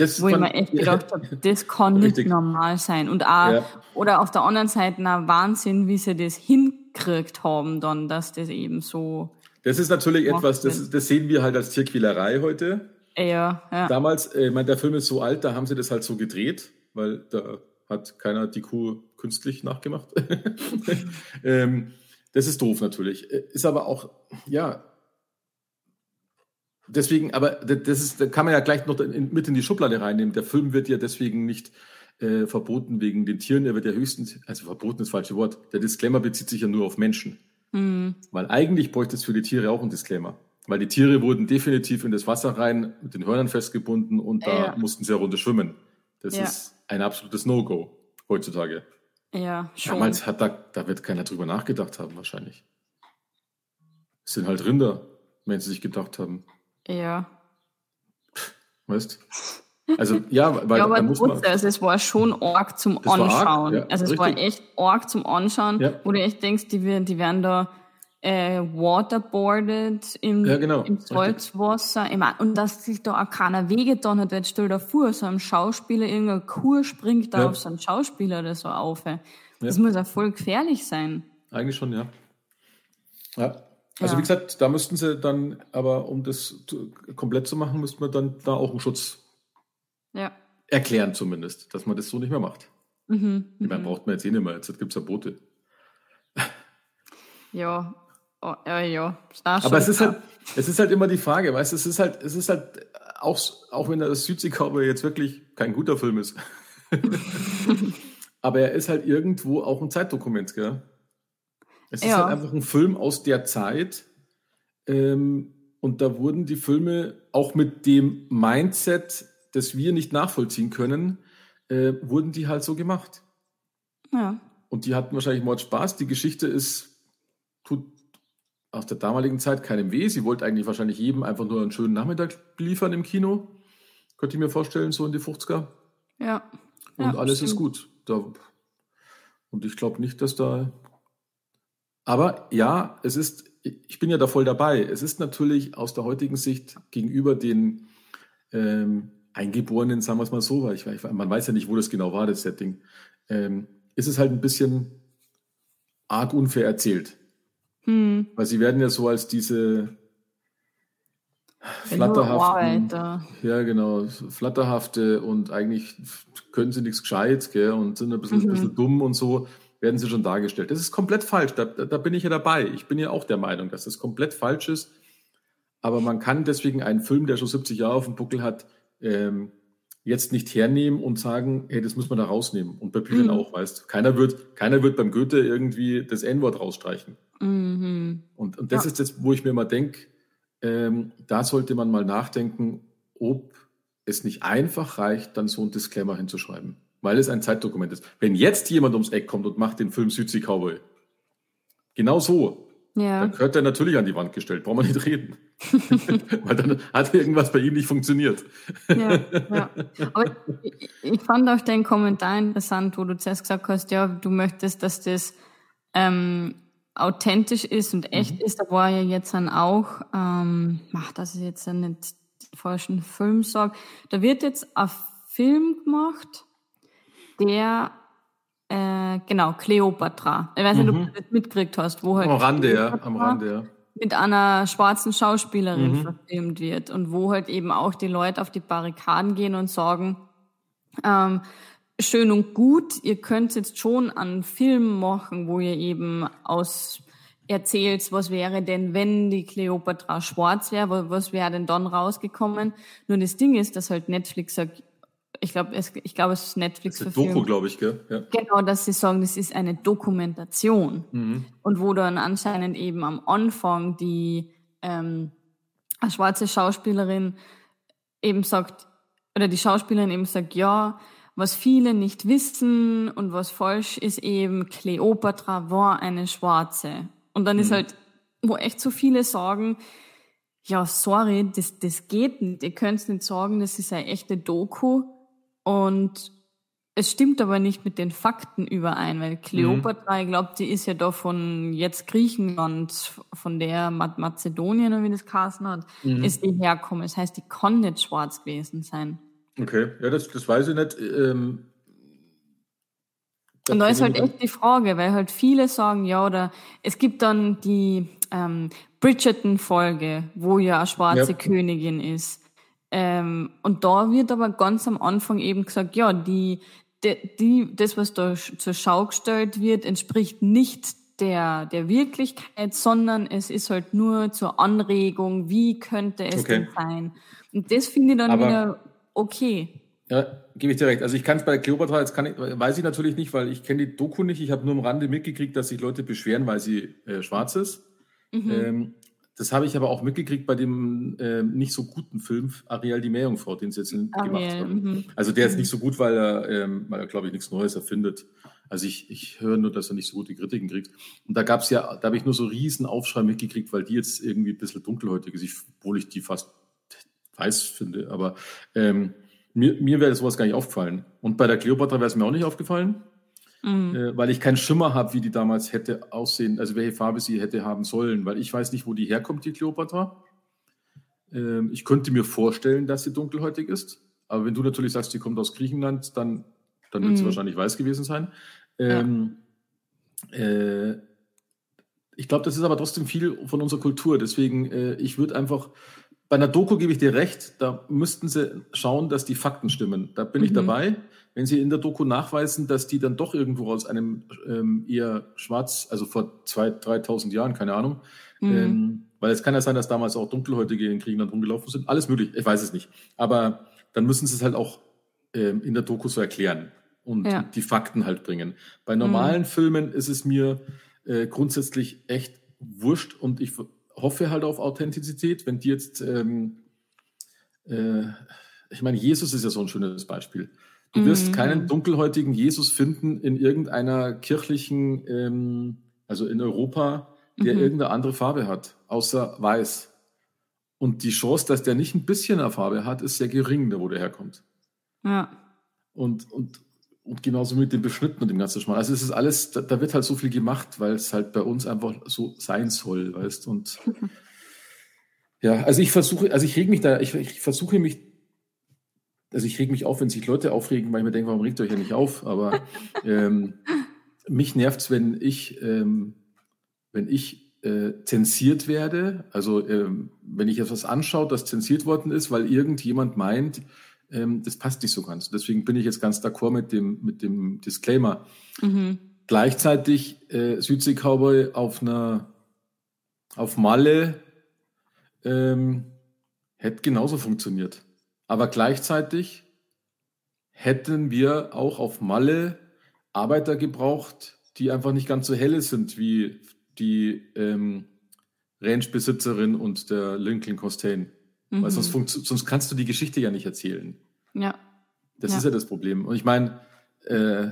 Das wo ich mir echt gedacht habe, das kann nicht normal sein. Und auch, ja. oder auf der anderen Seite ein Wahnsinn, wie sie das hinkriegt haben, dann, dass das eben so. Das ist natürlich etwas, das, das sehen wir halt als Tierquälerei heute. Ja, ja. Damals, äh, ich meine, der Film ist so alt, da haben sie das halt so gedreht, weil da hat keiner die Kuh künstlich nachgemacht. ähm, das ist doof natürlich. Äh, ist aber auch, ja, deswegen, aber das ist, da kann man ja gleich noch in, mit in die Schublade reinnehmen. Der Film wird ja deswegen nicht äh, verboten wegen den Tieren. Er wird ja höchstens, also verboten ist das falsche Wort. Der Disclaimer bezieht sich ja nur auf Menschen. Mhm. Weil eigentlich bräuchte es für die Tiere auch einen Disclaimer. Weil die Tiere wurden definitiv in das Wasser rein, mit den Hörnern festgebunden und da ja. mussten sie herunter schwimmen. Das ja. ist ein absolutes No-Go heutzutage. Ja, schon. Damals hat da, da wird keiner drüber nachgedacht haben, wahrscheinlich. Es sind halt Rinder, wenn sie sich gedacht haben. Ja. Weißt Also ja, weil ja, aber muss man, also es war schon arg zum Anschauen. Ja, also es richtig. war echt arg zum Anschauen, ja. wo du echt denkst, die, die werden da äh, waterboarded im, ja, genau. im Salzwasser. Und dass sich da auch keiner wehgetan hat, weil stell dir vor, so ein Schauspieler, irgendeine Kur springt da auf so einen Schauspieler oder so auf. Das muss ja voll gefährlich sein. Eigentlich schon, ja. Ja. Also ja. wie gesagt, da müssten sie dann, aber um das komplett zu machen, müsste man dann da auch einen Schutz ja. erklären zumindest, dass man das so nicht mehr macht. Mhm, ich meine, mhm. braucht man jetzt eh nicht mehr, jetzt gibt es ja Boote. Ja, oh, ja, ja. Aber es ist, halt, es ist halt immer die Frage, weißt du, es ist halt, es ist halt auch, auch wenn der Südseekauber jetzt wirklich kein guter Film ist. aber er ist halt irgendwo auch ein Zeitdokument, gell? Es ja. ist halt einfach ein Film aus der Zeit. Ähm, und da wurden die Filme auch mit dem Mindset, das wir nicht nachvollziehen können, äh, wurden die halt so gemacht. Ja. Und die hatten wahrscheinlich Mord Spaß. Die Geschichte ist, tut aus der damaligen Zeit keinem weh. Sie wollte eigentlich wahrscheinlich jedem einfach nur einen schönen Nachmittag liefern im Kino. Könnte ich mir vorstellen, so in die 50er. Ja. Und ja, alles stimmt. ist gut. Da, und ich glaube nicht, dass da. Aber ja, es ist, ich bin ja da voll dabei. Es ist natürlich aus der heutigen Sicht gegenüber den ähm, Eingeborenen, sagen wir es mal so, weil ich, ich, man weiß ja nicht, wo das genau war, das Setting, ähm, ist es halt ein bisschen arg unfair erzählt. Hm. Weil sie werden ja so als diese flatterhaften, ja genau, flatterhafte und eigentlich können sie nichts gescheit gell, und sind ein bisschen, Mhm. ein bisschen dumm und so, werden sie schon dargestellt. Das ist komplett falsch, da, da, bin ich ja dabei. Ich bin ja auch der Meinung, dass das komplett falsch ist. Aber man kann deswegen einen Film, der schon 70 Jahre auf dem Buckel hat, ähm, jetzt nicht hernehmen und sagen, hey, das muss man da rausnehmen. Und bei Büchern Mhm. auch, weißt Keiner wird, keiner wird beim Goethe irgendwie das N-Wort rausstreichen. Mhm. Und, und das Ja. ist das, wo ich mir immer denke, ähm, da sollte man mal nachdenken, ob es nicht einfach reicht, dann so ein Disclaimer hinzuschreiben. Weil es ein Zeitdokument ist. Wenn jetzt jemand ums Eck kommt und macht den Film Südsee Cowboy, genau so, Ja. dann gehört er natürlich an die Wand gestellt, brauchen wir nicht reden. Weil dann hat irgendwas bei ihm nicht funktioniert. Ja, ja. Aber ich, ich fand auch deinen Kommentar interessant, wo du zuerst gesagt hast, ja, du möchtest, dass das ähm, authentisch ist und echt ist. Da war ja jetzt dann auch, ähm, ach, dass ich jetzt nicht den falschen Film sage, da wird jetzt ein Film gemacht, der äh, genau, Cleopatra. Ich weiß nicht, ob du das mitgekriegt hast, wo halt Am Rande, ja. Am Rande, ja. mit einer schwarzen Schauspielerin Mhm. verfilmt wird und wo halt eben auch die Leute auf die Barrikaden gehen und sagen, ähm, schön und gut, ihr könnt jetzt schon einen Film machen, wo ihr eben aus erzählt, was wäre denn, wenn die Cleopatra schwarz wäre, wa- was wäre denn dann rausgekommen? Nur das Ding ist, dass halt Netflix sagt, ich glaube, es, ich glaube, es ist Netflix Das ist Doku, verfilmt. glaube ich, gell? Ja. Genau, dass sie sagen, das ist eine Dokumentation. Mhm. Und wo dann anscheinend eben am Anfang die ähm, eine schwarze Schauspielerin eben sagt, oder die Schauspielerin eben sagt, ja, was viele nicht wissen und was falsch ist eben, Cleopatra war eine Schwarze. Und dann ist halt, wo echt so viele sagen, ja, sorry, das, das geht nicht. Ihr könnt nicht sagen, das ist eine echte Doku. Und es stimmt aber nicht mit den Fakten überein, weil Kleopatra, ich glaube, die ist ja da von jetzt Griechenland, von der Ma Mazedonien, oder wie das geheißen hat, ist die herkommen. Das heißt, die kann nicht schwarz gewesen sein. Okay, ja, das, das weiß ich nicht. Ähm, Und da ist halt echt die Frage, weil halt viele sagen, ja, oder es gibt dann die ähm, Bridgerton-Folge, wo ja eine schwarze Ja. Königin ist. Ähm, und da wird aber ganz am Anfang eben gesagt, ja, die, die, die das, was da zur Schau gestellt wird, entspricht nicht der, der Wirklichkeit, sondern es ist halt nur zur Anregung, wie könnte es Okay. denn sein? Und das finde ich dann Aber- wieder okay. Ja, gebe ich dir recht. Also ich kann es bei Cleopatra, jetzt kann ich, weiß ich natürlich nicht, weil ich kenne die Doku nicht. Ich habe nur am Rande mitgekriegt, dass sich Leute beschweren, weil sie äh, schwarz ist. Mhm. Ähm, das habe ich aber auch mitgekriegt bei dem ähm, nicht so guten Film Ariel die Meerjungfrau, den sie jetzt in, gemacht Ariel, haben. mhm. Also der ist nicht so gut, weil er, ähm, weil er glaube ich, nichts Neues erfindet. Also ich, ich höre nur, dass er nicht so gute Kritiken kriegt. Und da gab es ja, da habe ich nur so riesen Aufschrei mitgekriegt, weil die jetzt irgendwie ein bisschen dunkelhäutig ist, obwohl ich die fast weiß finde. Aber ähm, mir, mir wäre sowas gar nicht aufgefallen. Und bei der Cleopatra wäre es mir auch nicht aufgefallen, Mhm. äh, weil ich keinen Schimmer habe, wie die damals hätte aussehen, also welche Farbe sie hätte haben sollen, weil ich weiß nicht, wo die herkommt, die Cleopatra. Ähm, ich könnte mir vorstellen, dass sie dunkelhäutig ist. Aber wenn du natürlich sagst, die kommt aus Griechenland, dann, dann wird sie Mhm. wahrscheinlich weiß gewesen sein. Ähm, äh, ich glaube, das ist aber trotzdem viel von unserer Kultur. Deswegen, äh, ich würde einfach, bei einer Doku gebe ich dir recht, da müssten sie schauen, dass die Fakten stimmen. Da bin ich Mhm. dabei. Wenn sie in der Doku nachweisen, dass die dann doch irgendwo aus einem ähm, eher schwarz, also vor 2.000, 3.000 Jahren, keine Ahnung, Mhm. ähm, weil es kann ja sein, dass damals auch Dunkelhäutige in Griechenland rumgelaufen sind. Alles möglich, ich weiß es nicht. Aber dann müssen sie es halt auch ähm, in der Doku so erklären und Ja. die Fakten halt bringen. Bei normalen Filmen ist es mir äh, grundsätzlich echt wurscht und ich hoffe halt auf Authentizität. Wenn die jetzt, ähm, äh, ich meine, Jesus ist ja so ein schönes Beispiel. Du wirst Mhm. keinen dunkelhäutigen Jesus finden in irgendeiner kirchlichen, ähm, also in Europa, der mhm. irgendeine andere Farbe hat, außer weiß. Und die Chance, dass der nicht ein bisschen eine Farbe hat, ist sehr gering, da wo der herkommt. Ja. Und, und, und genauso mit dem Beschnitten und dem ganzen Schmarrn. Also es ist alles, da, da, wird halt so viel gemacht, weil es halt bei uns einfach so sein soll, weißt und ja, also ich versuche, also ich reg mich da, ich, ich versuche mich, also ich reg mich auf, wenn sich Leute aufregen, weil ich mir denke, warum regt ihr euch ja nicht auf? Aber ähm, mich nervt's, wenn ich, ähm, wenn ich äh, zensiert werde, also ähm, wenn ich etwas anschaue, das zensiert worden ist, weil irgendjemand meint, ähm, das passt nicht so ganz. Deswegen bin ich jetzt ganz d'accord mit dem, mit dem Disclaimer. Mhm. Gleichzeitig äh, Südsee Cowboy auf einer auf Malle ähm, hätte genauso funktioniert. Aber gleichzeitig hätten wir auch auf Malle Arbeiter gebraucht, die einfach nicht ganz so helle sind wie die ähm, Ranch-Besitzerin und der Lincoln Costain. Mhm. Weil sonst, sonst kannst du die Geschichte ja nicht erzählen. Ja. Das ja. ist ja das Problem. Und ich meine, äh,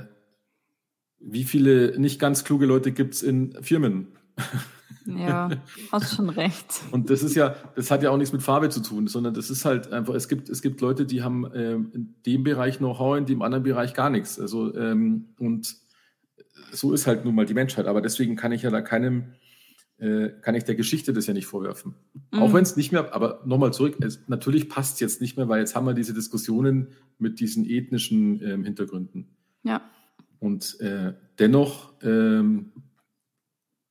wie viele nicht ganz kluge Leute gibt es in Firmen? Ja, hast schon recht. Und das ist ja, das hat ja auch nichts mit Farbe zu tun, sondern das ist halt einfach, es gibt, es gibt Leute, die haben ähm, in dem Bereich Know-how, in dem anderen Bereich gar nichts. Also, ähm, und so ist halt nun mal die Menschheit. Aber deswegen kann ich ja da keinem, äh, kann ich der Geschichte das ja nicht vorwerfen. Mhm. Auch wenn es nicht mehr, aber nochmal zurück, es, natürlich passt es jetzt nicht mehr, weil jetzt haben wir diese Diskussionen mit diesen ethnischen ähm, Hintergründen. Ja. Und äh, dennoch ähm,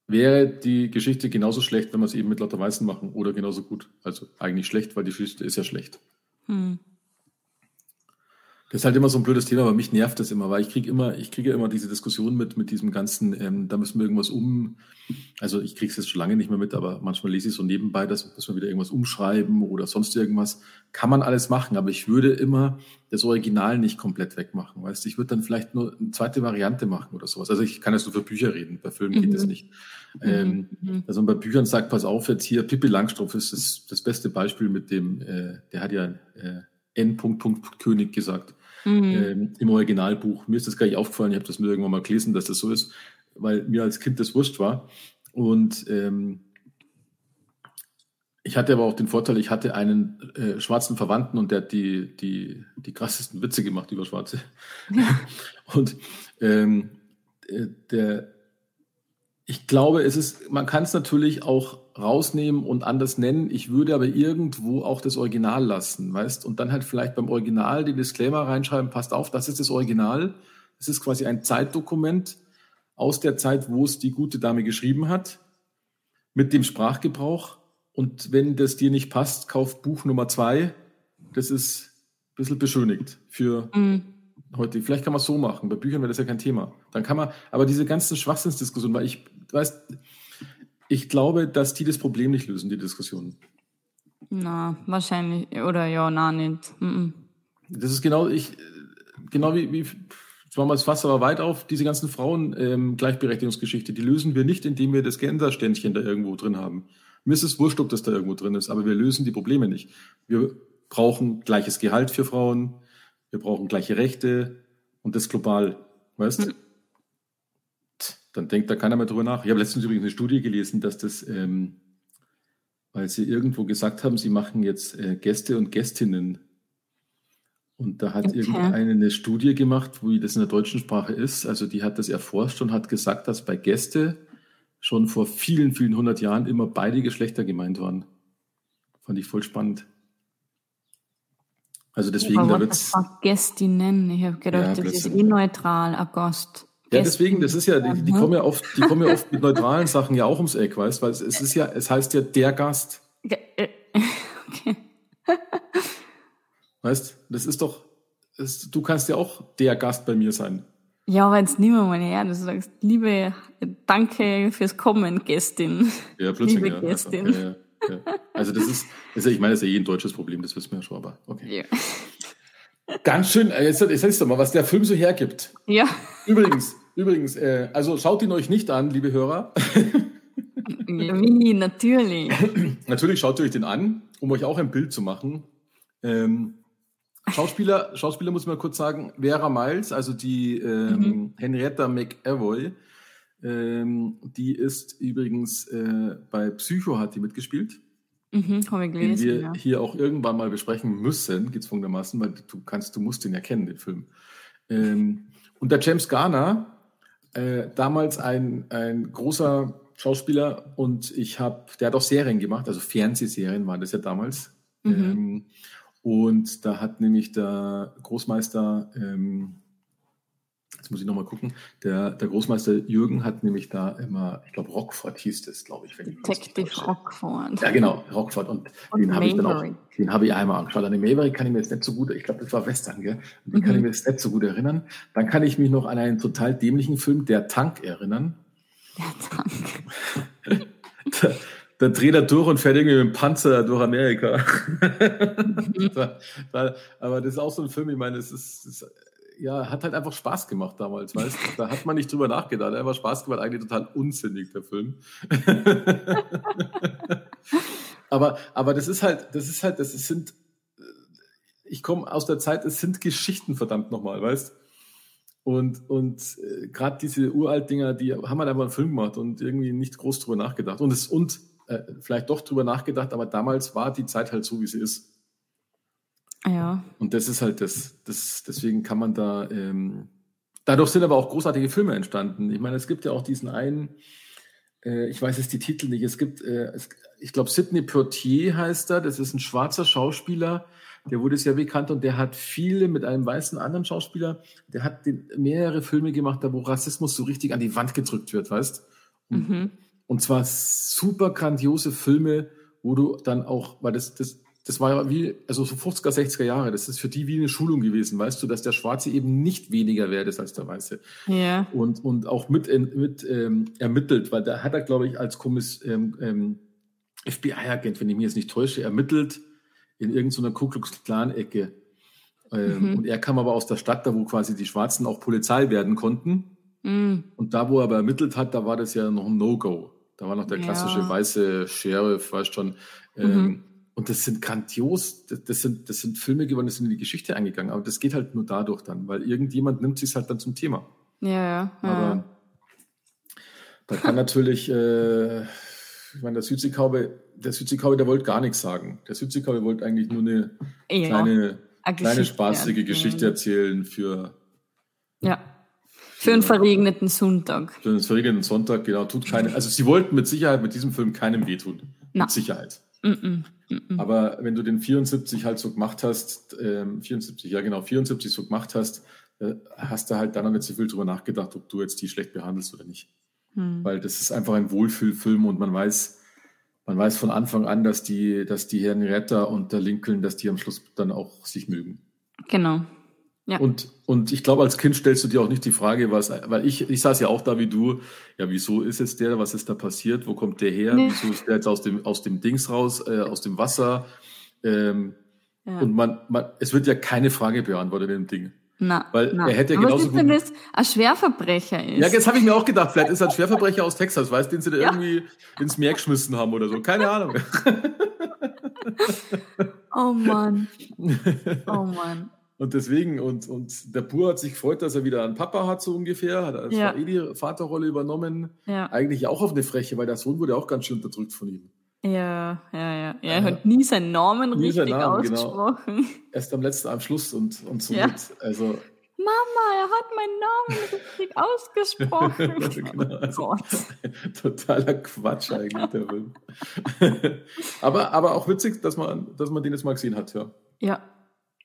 wäre die Geschichte genauso schlecht, wenn wir es eben mit lauter Weißen machen oder genauso gut. Also eigentlich schlecht, weil die Geschichte ist ja schlecht. Hm. Das ist halt immer so ein blödes Thema, aber mich nervt das immer, weil ich kriege immer, ich kriege immer diese Diskussion mit, mit diesem ganzen, ähm, da müssen wir irgendwas um, also ich kriege es jetzt schon lange nicht mehr mit, aber manchmal lese ich so nebenbei, dass müssen wir wieder irgendwas umschreiben oder sonst irgendwas. Kann man alles machen, aber ich würde immer das Original nicht komplett wegmachen, weißt ich würde dann vielleicht nur eine zweite Variante machen oder sowas. Also ich kann jetzt nur für Bücher reden, bei Filmen mhm. geht das nicht. Mhm. Ähm, mhm. Also bei Büchern sagt, pass auf, jetzt hier, Pippi Langstrumpf ist das, das beste Beispiel mit dem, äh, der hat ja äh, N. König gesagt mhm. ähm, im Originalbuch. Mir ist das gar nicht aufgefallen, ich habe das mir irgendwann mal gelesen, dass das so ist, weil mir als Kind das wurscht war. Und ähm, ich hatte aber auch den Vorteil, ich hatte einen äh, schwarzen Verwandten und der hat die, die, die krassesten Witze gemacht über Schwarze. Ja. Und ähm, äh, der, ich glaube, es ist, man kann es natürlich auch rausnehmen und anders nennen. Ich würde aber irgendwo auch das Original lassen, weißt? Und dann halt vielleicht beim Original den Disclaimer reinschreiben, passt auf, das ist das Original. Das ist quasi ein Zeitdokument aus der Zeit, wo es die gute Dame geschrieben hat, mit dem Sprachgebrauch. Und wenn das dir nicht passt, kauf Buch Nummer zwei. Das ist ein bisschen beschönigt für mhm heute. Vielleicht kann man es so machen. Bei Büchern wäre das ja kein Thema. Dann kann man, aber diese ganzen Schwachsinnsdiskussionen, weil ich, weiß, ich glaube, dass die das Problem nicht lösen, die Diskussionen. Na, wahrscheinlich, oder ja, na, nicht. Mm -mm. Das ist genau, ich, genau wie, wie machen wir das Fass aber weit auf, diese ganzen Frauen-Gleichberechtigungsgeschichte, ähm, die lösen wir nicht, indem wir das Gender-Ständchen da irgendwo drin haben. Mir ist es wurscht, ob das da irgendwo drin ist, aber wir lösen die Probleme nicht. Wir brauchen gleiches Gehalt für Frauen, wir brauchen gleiche Rechte und das global, weißt mhm. Dann denkt da keiner mehr drüber nach. Ich habe letztens übrigens eine Studie gelesen, dass das, ähm, weil sie irgendwo gesagt haben, sie machen jetzt äh, Gäste und Gästinnen. Und da hat okay. irgendeine eine Studie gemacht, wie das in der deutschen Sprache ist. Also die hat das erforscht und hat gesagt, dass bei Gäste schon vor vielen, vielen hundert Jahren immer beide Geschlechter gemeint waren. Fand ich voll spannend. Also deswegen, da wird's. Gästinnen. Ich habe gedacht, ja, das ist eh neutral, Gast. Ja, deswegen, das ist ja, die, die, kommen ja oft, die kommen ja oft mit neutralen Sachen ja auch ums Eck, weißt, weil es, es ist ja, es heißt ja der Gast. Äh, okay. Weißt, das ist doch, das, du kannst ja auch der Gast bei mir sein. Ja, aber jetzt nimm mal her, du sagst, liebe, danke fürs Kommen, Gästin. Ja, plötzlich, liebe ja, Gästin. Ja, ja. Ja. Also das ist, das ist, ich meine, das ist ja eh ein deutsches Problem, das wissen wir ja schon, aber okay. Ja. Ganz schön, äh, jetzt, jetzt heißt doch mal, was der Film so hergibt. Ja. Übrigens, übrigens, äh, also schaut ihn euch nicht an, liebe Hörer. Wie, natürlich. natürlich schaut ihr euch den an, um euch auch ein Bild zu machen. Ähm, Schauspieler, Schauspieler muss man kurz sagen, Vera Miles, also die ähm, mhm. Henrietta McAvoy, Ähm, die ist übrigens äh, bei Psycho hat die mitgespielt. Mhm, habe ich gelesen, den wir ja. hier auch irgendwann mal besprechen müssen, gezwungenermaßen, weil du kannst, du musst den ja kennen, den Film. Ähm, und der James Garner, äh, damals ein, ein großer Schauspieler und ich habe, der hat auch Serien gemacht, also Fernsehserien waren das ja damals. Mhm. Ähm, und da hat nämlich der Großmeister, ähm, jetzt muss ich nochmal gucken, der, der Großmeister Jürgen hat nämlich da immer, ich glaube Rockford hieß das, glaube ich. Wenn ich Detective täusche. Rockford. Ja, genau, Rockford. Und, Und den habe ich dann auch, den habe ich einmal angeschaut. An den Maverick kann ich mir jetzt nicht so gut, ich glaube, das war Western, gell? Und den kann Mhm. ich mir jetzt nicht so gut erinnern. Dann kann ich mich noch an einen total dämlichen Film, Der Tank, erinnern. Der Tank. Da, da dreht er durch und fährt irgendwie mit dem Panzer durch Amerika. Mhm. aber das ist auch so ein Film, ich meine, es ist, es ist ja, hat halt einfach Spaß gemacht damals, weißt du? Da hat man nicht drüber nachgedacht. Er war Spaß gemacht, eigentlich total unsinnig, der Film. aber, aber das ist halt, das ist halt, das sind, ich komme aus der Zeit, es sind Geschichten, verdammt nochmal, weißt Und, und äh, gerade diese Uralt-Dinger, die haben halt einfach einen Film gemacht und irgendwie nicht groß drüber nachgedacht. Und, es, und äh, vielleicht doch drüber nachgedacht, aber damals war die Zeit halt so, wie sie ist. Ja. Und das ist halt das, das deswegen kann man da, ähm, dadurch sind aber auch großartige Filme entstanden. Ich meine, es gibt ja auch diesen einen, äh, ich weiß jetzt die Titel nicht, es gibt, äh, es, ich glaube, Sidney Poitier heißt er, das ist ein schwarzer Schauspieler, der wurde sehr bekannt und der hat viele mit einem weißen anderen Schauspieler, der hat den, mehrere Filme gemacht, da wo Rassismus so richtig an die Wand gedrückt wird, weißt? Und, Mhm. und zwar super grandiose Filme, wo du dann auch, weil das, das, das war ja wie, also so 50er, 60er Jahre, das ist für die wie eine Schulung gewesen, weißt du, dass der Schwarze eben nicht weniger wert ist als der Weiße. Ja. Und, und auch mit, mit ähm, ermittelt, weil da hat er, glaube ich, als Kommiss, ähm, ähm, FBI-Agent, wenn ich mich jetzt nicht täusche, ermittelt in irgendeiner Ku Klux Klan-Ecke. Ähm, Mhm. Und er kam aber aus der Stadt, da wo quasi die Schwarzen auch Polizei werden konnten. Mhm. Und da, wo er aber ermittelt hat, da war das ja noch ein No-Go. Da war noch der klassische Ja. weiße Sheriff, weißt schon. Ähm, Und das sind grandios, das, sind, das sind Filme geworden, das sind in die Geschichte eingegangen. Aber das geht halt nur dadurch dann, weil irgendjemand nimmt sich halt dann zum Thema. Ja, ja. ja. Aber da kann natürlich, äh, ich meine, der Südseekaube, der Südseekaube, der wollte gar nichts sagen. Der Südseekaube wollte eigentlich nur eine ja. kleine, eine kleine spaßige. Geschichte erzählen für, Ja. Für einen verregneten Sonntag. für den verregneten Sonntag. Genau, tut keine, also sie wollten mit Sicherheit mit diesem Film keinem wehtun. Na. Mit Sicherheit. Mhm. Mhm. Aber wenn du den 74 halt so gemacht hast, ähm, 74, ja genau, 74 so gemacht hast, äh, hast du halt dann noch nicht so viel drüber nachgedacht, ob du jetzt die schlecht behandelst oder nicht. Mhm. Weil das ist einfach ein Wohlfühlfilm und man weiß, man weiß von Anfang an, dass die, dass die Henrietta und der Lincoln, dass die am Schluss dann auch sich mögen. Genau. Ja. Und, und ich glaube, als Kind stellst du dir auch nicht die Frage, was, weil ich, ich saß ja auch da wie du, ja, wieso ist jetzt der, was ist da passiert, wo kommt der her, Nee. wieso ist der jetzt aus dem, aus dem Dings raus, äh, aus dem Wasser, ähm, ja. und man, man, es wird ja keine Frage beantwortet in dem Ding. na, weil na. er hätte ja genauso gut- das ein Schwerverbrecher ist? Ja, jetzt habe ich mir auch gedacht, vielleicht ist er ein Schwerverbrecher aus Texas, weißt du, den sie da Ja. irgendwie ins Meer geschmissen haben oder so. Keine Ahnung. Oh Mann. Oh Mann. Und deswegen, und, und der Pur hat sich gefreut, dass er wieder einen Papa hat, so ungefähr. Hat als Ja. eh die Vaterrolle übernommen. Ja. Eigentlich auch auf eine Freche, weil der Sohn wurde auch ganz schön unterdrückt von ihm. Ja, ja, ja. Er hat nie seinen Namen Nie richtig seinen Namen, genau. ausgesprochen. Erst am letzten, am Schluss und, und so Ja. mit. Also, Mama, er hat meinen Namen richtig ausgesprochen. Genau, oh also- totaler Quatsch eigentlich, der Film. aber, aber auch witzig, dass man, dass man den jetzt mal gesehen hat, ja. Ja.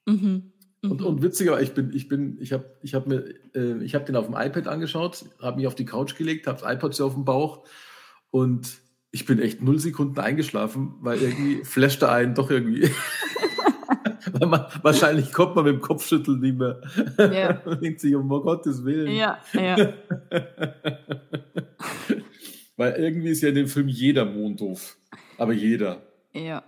Mhm. Mhm. Und, und witziger, ich bin, ich bin, ich habe, ich habe mir, äh, ich habe den auf dem iPad angeschaut, habe mich auf die Couch gelegt, habe das iPad so auf dem Bauch und ich bin echt null Sekunden eingeschlafen, weil irgendwie flasht da einen doch irgendwie. weil man, wahrscheinlich kommt man mit dem Kopfschütteln nicht mehr. Ja. und denkt sich, um Gottes Willen. ja, ja. Weil irgendwie ist ja in dem Film jeder Mond doof. Aber jeder. Ja.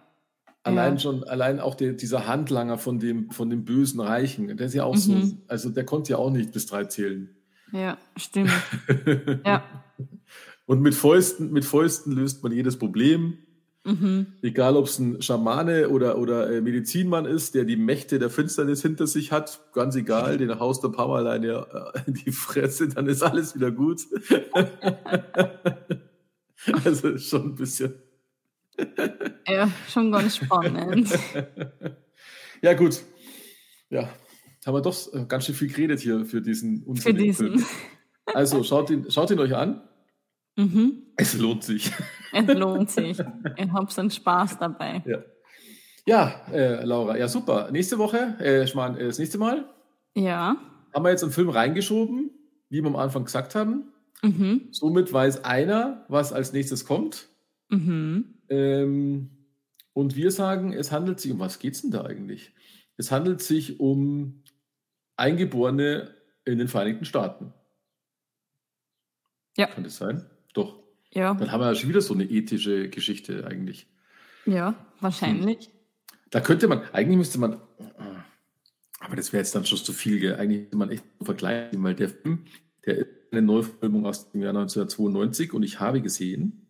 Allein Ja. schon, allein auch der, dieser Handlanger von dem, von dem bösen Reichen, der ist ja auch so, Mhm. also der konnte ja auch nicht bis drei zählen. Ja, stimmt. Ja. Und mit Fäusten, mit Fäusten löst man jedes Problem. Mhm. Egal, ob es ein Schamane oder, oder äh, Medizinmann ist, der die Mächte der Finsternis hinter sich hat, ganz egal, den haust du ein paar Mal eine, äh, in die Fresse, dann ist alles wieder gut. also schon ein bisschen. Ja, schon ganz spannend. ja, gut. Ja, haben wir doch äh, ganz schön viel geredet hier für diesen Für diesen. Film. Also schaut ihn, schaut ihn euch an. Mhm. Es lohnt sich. Es lohnt sich. Ihr habt einen Spaß dabei. Ja, ja äh, Laura, ja super. Nächste Woche, äh, ich meine, äh, das nächste Mal. Ja. Haben wir jetzt einen Film reingeschoben, wie wir am Anfang gesagt haben. Mhm. Somit weiß einer, was als nächstes kommt. Mhm. Ähm, und wir sagen, es handelt sich, um was geht es denn da eigentlich? Es handelt sich um Eingeborene in den Vereinigten Staaten. Ja. Kann das sein? Doch. Ja. Dann haben wir ja schon wieder so eine ethische Geschichte eigentlich. Ja, wahrscheinlich. Hm. Da könnte man, eigentlich müsste man, aber das wäre jetzt dann schon zu viel, gell? eigentlich müsste man echt vergleichen, weil der Film, der ist eine Neuverfilmung aus dem Jahr 1992 und ich habe gesehen,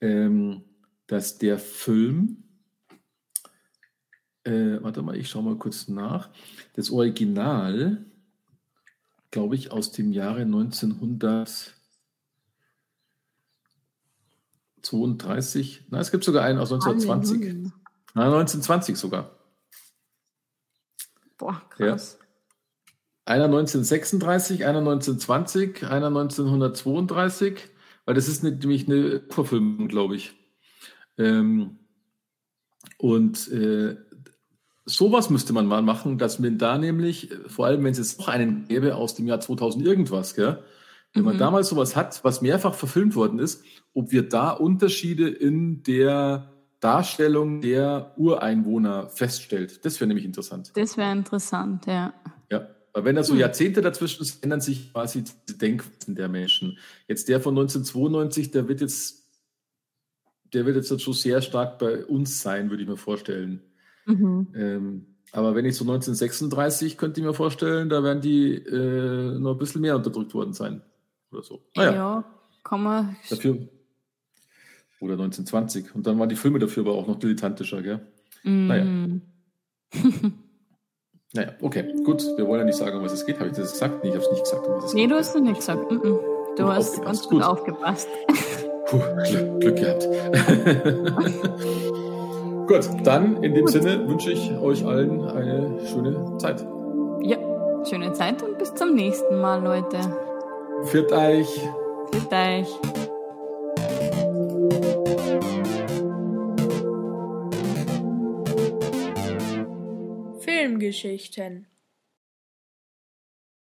ähm, dass der Film, äh, warte mal, ich schaue mal kurz nach, das Original, glaube ich, aus dem Jahre 1900. 32, na, es gibt sogar einen aus 1920. Halleluja. Na, 1920 sogar. Boah, krass. Ja. Einer 1936, einer 1920, einer 1932, weil das ist nämlich eine Verfilmung, glaube ich. Ähm, und äh, sowas müsste man mal machen, dass man da nämlich, vor allem wenn es jetzt noch einen gäbe aus dem Jahr 2000 irgendwas, gell, wenn man mhm. damals sowas hat, was mehrfach verfilmt worden ist, ob wir da Unterschiede in der Darstellung der Ureinwohner feststellt. Das wäre nämlich interessant. Das wäre interessant, ja. Ja, weil wenn da so hm. Jahrzehnte dazwischen sind, ändern sich quasi die Denkweisen der Menschen. Jetzt der von 1992, der wird jetzt, der wird jetzt schon sehr stark bei uns sein, würde ich mir vorstellen. Mhm. Ähm, aber wenn ich so 1936 könnte ich mir vorstellen, da werden die äh, noch ein bisschen mehr unterdrückt worden sein oder so. Naja. Ja, kann man. Dafür, oder 1920. Und dann waren die Filme dafür aber auch noch dilettantischer, gell? Mm. Naja. naja, okay, gut. Wir wollen ja nicht sagen, um was es geht. Habe ich das gesagt? Nee, ich habe es nicht gesagt, um was es nee, geht. Nee, du hast es nicht gesagt. Mm -mm. Du gut hast ganz gut, gut aufgepasst. Puh, Glück, Glück gehabt. gut, dann in dem gut. Sinne wünsche ich euch allen eine schöne Zeit. Ja, schöne Zeit und bis zum nächsten Mal, Leute. Führt euch. Führt euch. Filmgeschichten